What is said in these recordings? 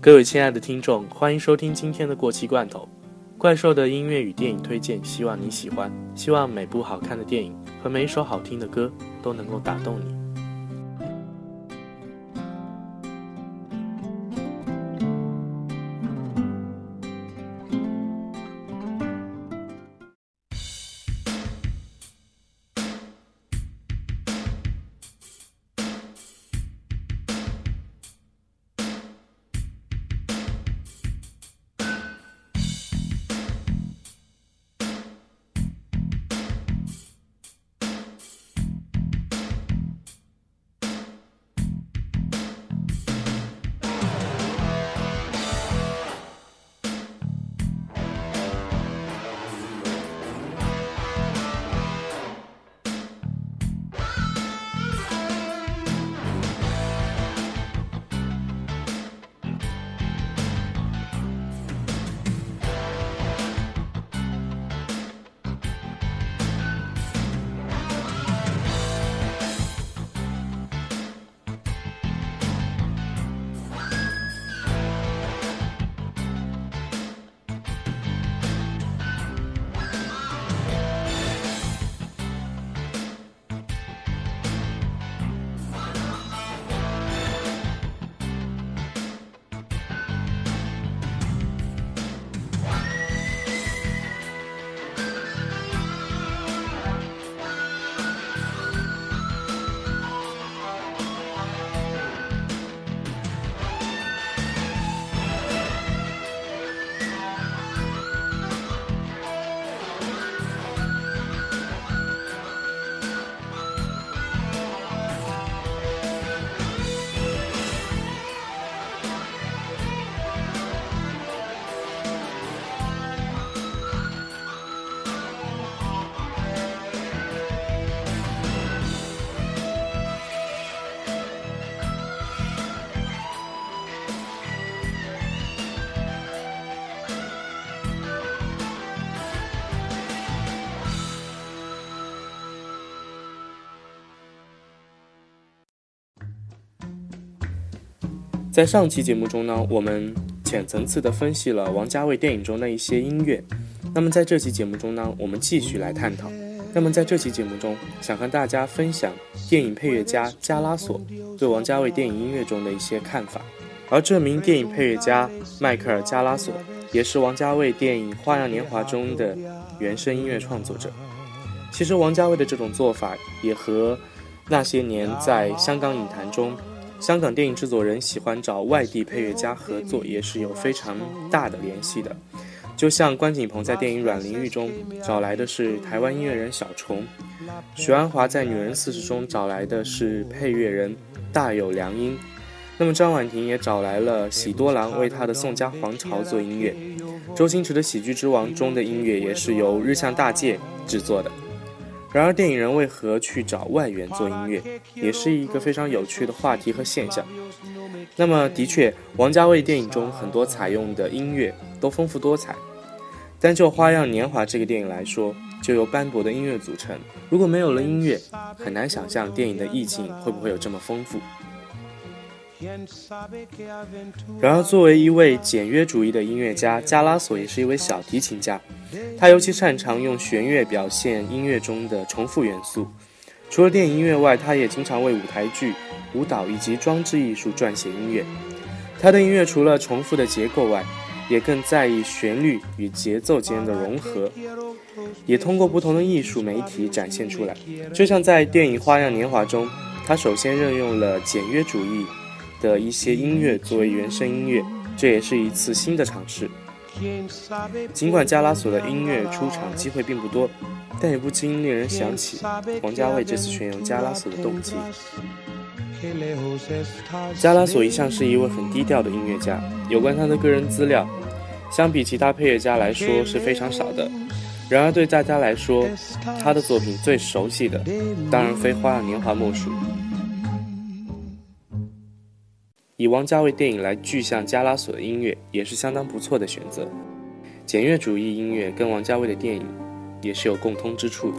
各位亲爱的听众，欢迎收听今天的过期罐头怪兽的音乐与电影推荐，希望你喜欢。希望每部好看的电影和每一首好听的歌都能够打动你。在上期节目中呢，我们浅层次的分析了王家卫电影中的一些音乐。那么在这期节目中呢，我们继续来探讨。那么在这期节目中，想和大家分享电影配乐家加拉索对王家卫电影音乐中的一些看法。而这名电影配乐家迈克尔·加拉索，也是王家卫电影《花样年华》中的原声音乐创作者。其实王家卫的这种做法，也和那些年在香港影坛中。香港电影制作人喜欢找外地配乐家合作，也是有非常大的联系的。就像关锦鹏在电影《阮玲玉》中找来的是台湾音乐人小虫，许鞍华在《女人四十》中找来的是配乐人大有良音。那么张婉婷也找来了喜多郎为他的《宋家皇朝》做音乐。周星驰的《喜剧之王》中的音乐也是由日向大介制作的。然而，电影人为何去找外援做音乐，也是一个非常有趣的话题和现象。那么，的确，王家卫电影中很多采用的音乐都丰富多彩。单就《花样年华》这个电影来说，就由斑驳的音乐组成。如果没有了音乐，很难想象电影的意境会不会有这么丰富。然而，作为一位简约主义的音乐家，加拉索也是一位小提琴家。他尤其擅长用弦乐表现音乐中的重复元素。除了电影音乐外，他也经常为舞台剧、舞蹈以及装置艺术撰写音乐。他的音乐除了重复的结构外，也更在意旋律与节奏间的融合，也通过不同的艺术媒体展现出来。就像在电影《花样年华》中，他首先任用了简约主义。的一些音乐作为原声音乐，这也是一次新的尝试。尽管加拉索的音乐出场机会并不多，但也不禁令人想起王家卫这次选用加拉索的动机。加拉索一向是一位很低调的音乐家，有关他的个人资料，相比其他配乐家来说是非常少的。然而对大家来说，他的作品最熟悉的，当然非《花样年华》莫属。以王家卫电影来具象加拉索的音乐也是相当不错的选择。简约主义音乐跟王家卫的电影也是有共通之处的。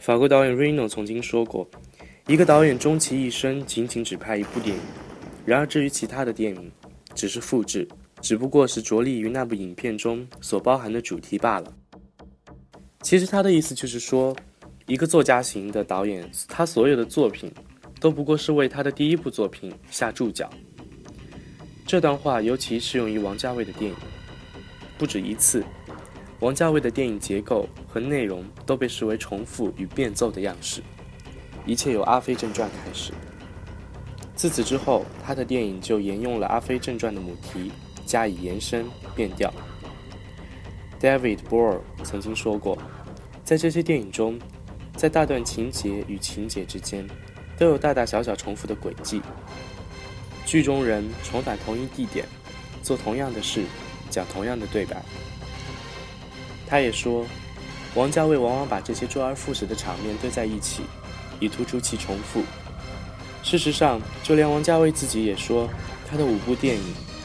法国导演 Reno 曾经说过：“一个导演终其一生仅仅只拍一部电影，然而至于其他的电影，只是复制，只不过是着力于那部影片中所包含的主题罢了。”其实他的意思就是说，一个作家型的导演，他所有的作品都不过是为他的第一部作品下注脚。这段话尤其适用于王家卫的电影，不止一次。王家卫的电影结构和内容都被视为重复与变奏的样式，一切由《阿飞正传》开始。自此之后，他的电影就沿用了《阿飞正传》的母题，加以延伸变调。David Boer 曾经说过，在这些电影中，在大段情节与情节之间，都有大大小小重复的轨迹。剧中人重返同一地点，做同样的事，讲同样的对白。他也说，王家卫往往把这些周而复始的场面堆在一起，以突出其重复。事实上，就连王家卫自己也说，他的五部电影《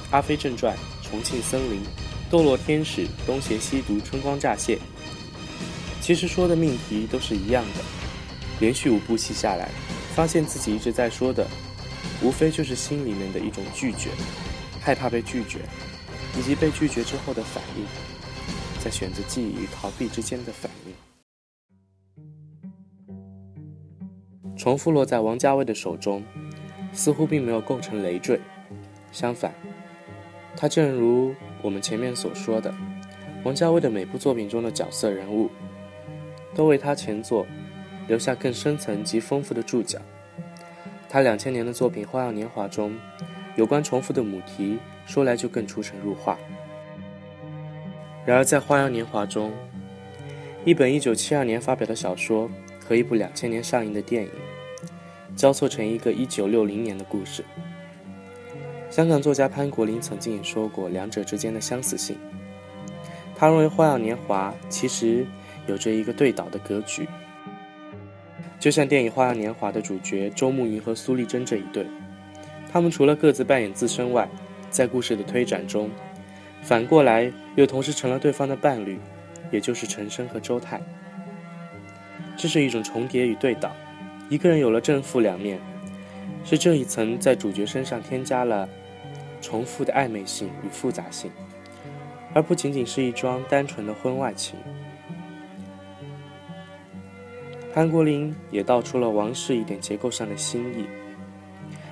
阿飞正传》《重庆森林》《堕落天使》《东邪西毒》《春光乍泄》，其实说的命题都是一样的。连续五部戏下来，发现自己一直在说的，无非就是心里面的一种拒绝，害怕被拒绝，以及被拒绝之后的反应。在选择记忆与逃避之间的反应，重复落在王家卫的手中，似乎并没有构成累赘。相反，他正如我们前面所说的，王家卫的每部作品中的角色人物，都为他前作留下更深层及丰富的注脚。他两千年的作品《花样年华》中，有关重复的母题，说来就更出神入化。然而，在《花样年华》中，一本1972年发表的小说和一部2000年上映的电影，交错成一个1960年的故事。香港作家潘国林曾经也说过两者之间的相似性。他认为，《花样年华》其实有着一个对倒的格局，就像电影《花样年华》的主角周慕云和苏丽珍这一对，他们除了各自扮演自身外，在故事的推展中。反过来，又同时成了对方的伴侣，也就是陈升和周泰。这是一种重叠与对倒，一个人有了正负两面，是这一层在主角身上添加了重复的暧昧性与复杂性，而不仅仅是一桩单纯的婚外情。潘国林也道出了王室一点结构上的新意，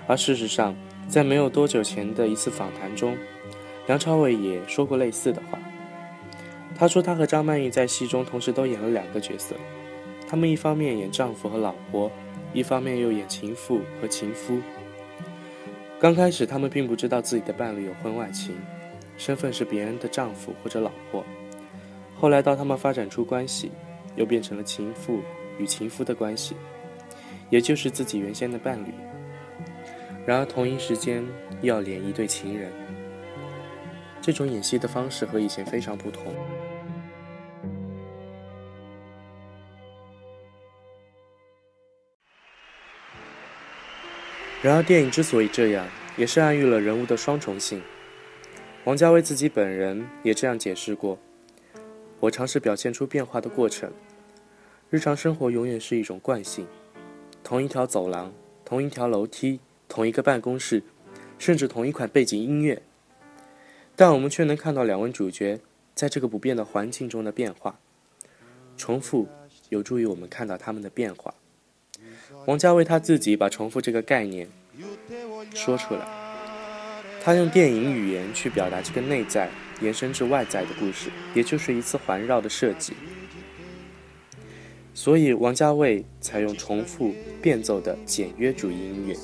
而事实上，在没有多久前的一次访谈中。梁朝伟也说过类似的话。他说，他和张曼玉在戏中同时都演了两个角色，他们一方面演丈夫和老婆，一方面又演情妇和情夫。刚开始，他们并不知道自己的伴侣有婚外情，身份是别人的丈夫或者老婆。后来，到他们发展出关系，又变成了情妇与情夫的关系，也就是自己原先的伴侣。然而，同一时间又要演一对情人。这种演戏的方式和以前非常不同。然而，电影之所以这样，也是暗喻了人物的双重性。王家卫自己本人也这样解释过：“我尝试表现出变化的过程。日常生活永远是一种惯性，同一条走廊，同一条楼梯，同一个办公室，甚至同一款背景音乐。”但我们却能看到两位主角在这个不变的环境中的变化，重复有助于我们看到他们的变化。王家卫他自己把重复这个概念说出来，他用电影语言去表达这个内在延伸至外在的故事，也就是一次环绕的设计。所以王家卫采用重复变奏的简约主义音乐。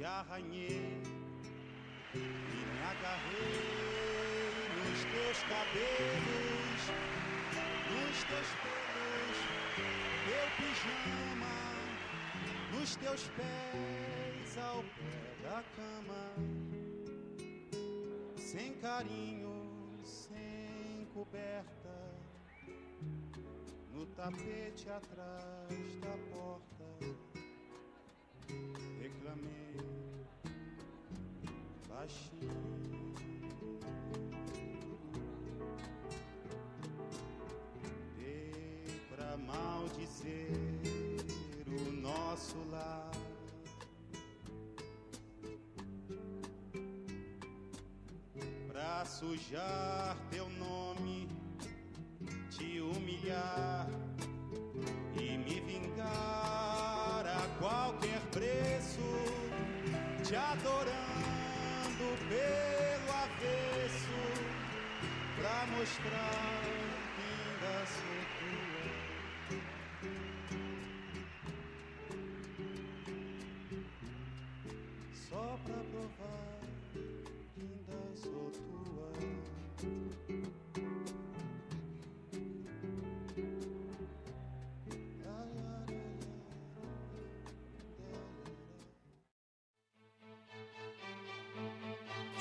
Te arranhei e me agarrei nos teus cabelos, nos teus pelos, teu pijama, nos teus pés ao pé da cama, sem carinho, sem coberta, no tapete atrás da porta. Reclamei baixinho. Dei pra maldizer o nosso lar. Pra sujar teu nome, te humilhar mostrar que ainda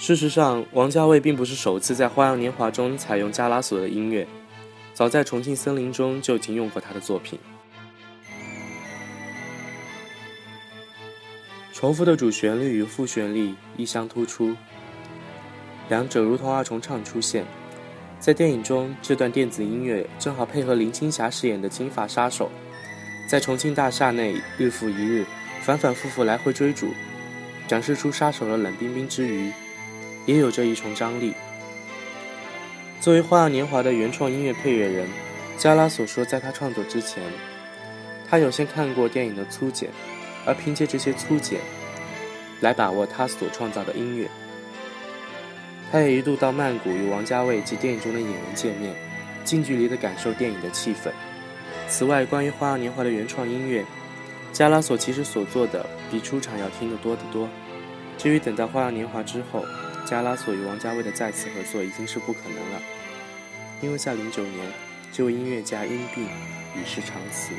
事实上，王家卫并不是首次在《花样年华》中采用加拉索的音乐，早在《重庆森林》中就已经用过他的作品。重复的主旋律与副旋律异相突出，两者如同二重唱出现。在电影中，这段电子音乐正好配合林青霞饰演的金发杀手，在重庆大厦内日复一日、反反复复来回追逐，展示出杀手的冷冰冰之余。也有着一重张力。作为《花样年华》的原创音乐配乐人，加拉索说，在他创作之前，他有先看过电影的粗剪，而凭借这些粗剪来把握他所创造的音乐。他也一度到曼谷与王家卫及电影中的演员见面，近距离地感受电影的气氛。此外，关于《花样年华》的原创音乐，加拉索其实所做的比出场要听得多得多。至于等到《花样年华》之后，加拉索与王家卫的再次合作已经是不可能了，因为在零九年，这位音乐家因病与世长辞。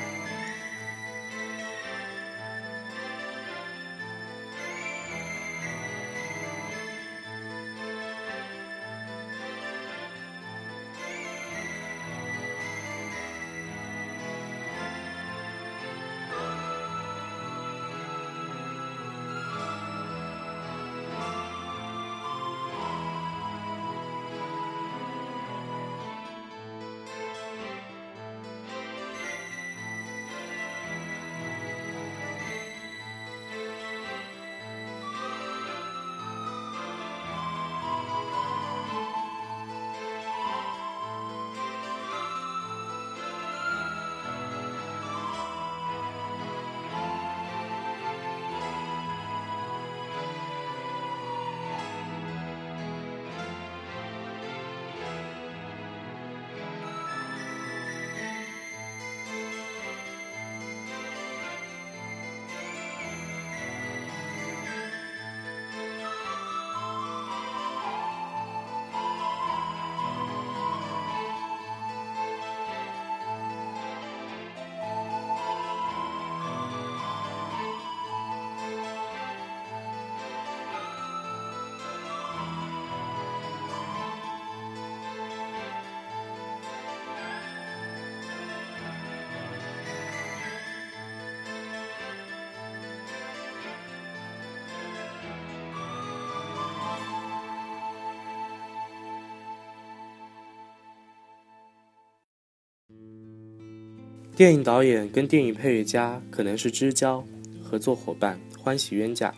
电影导演跟电影配乐家可能是知交、合作伙伴、欢喜冤家，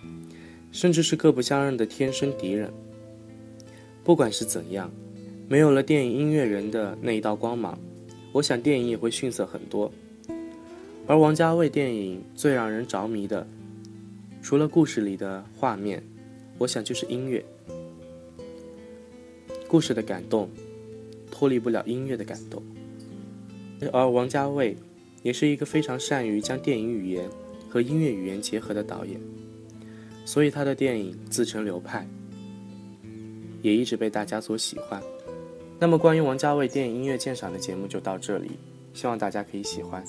甚至是各不相认的天生敌人。不管是怎样，没有了电影音乐人的那一道光芒，我想电影也会逊色很多。而王家卫电影最让人着迷的，除了故事里的画面，我想就是音乐。故事的感动，脱离不了音乐的感动。而王家卫。也是一个非常善于将电影语言和音乐语言结合的导演，所以他的电影自成流派，也一直被大家所喜欢。那么，关于王家卫电影音乐鉴赏的节目就到这里，希望大家可以喜欢。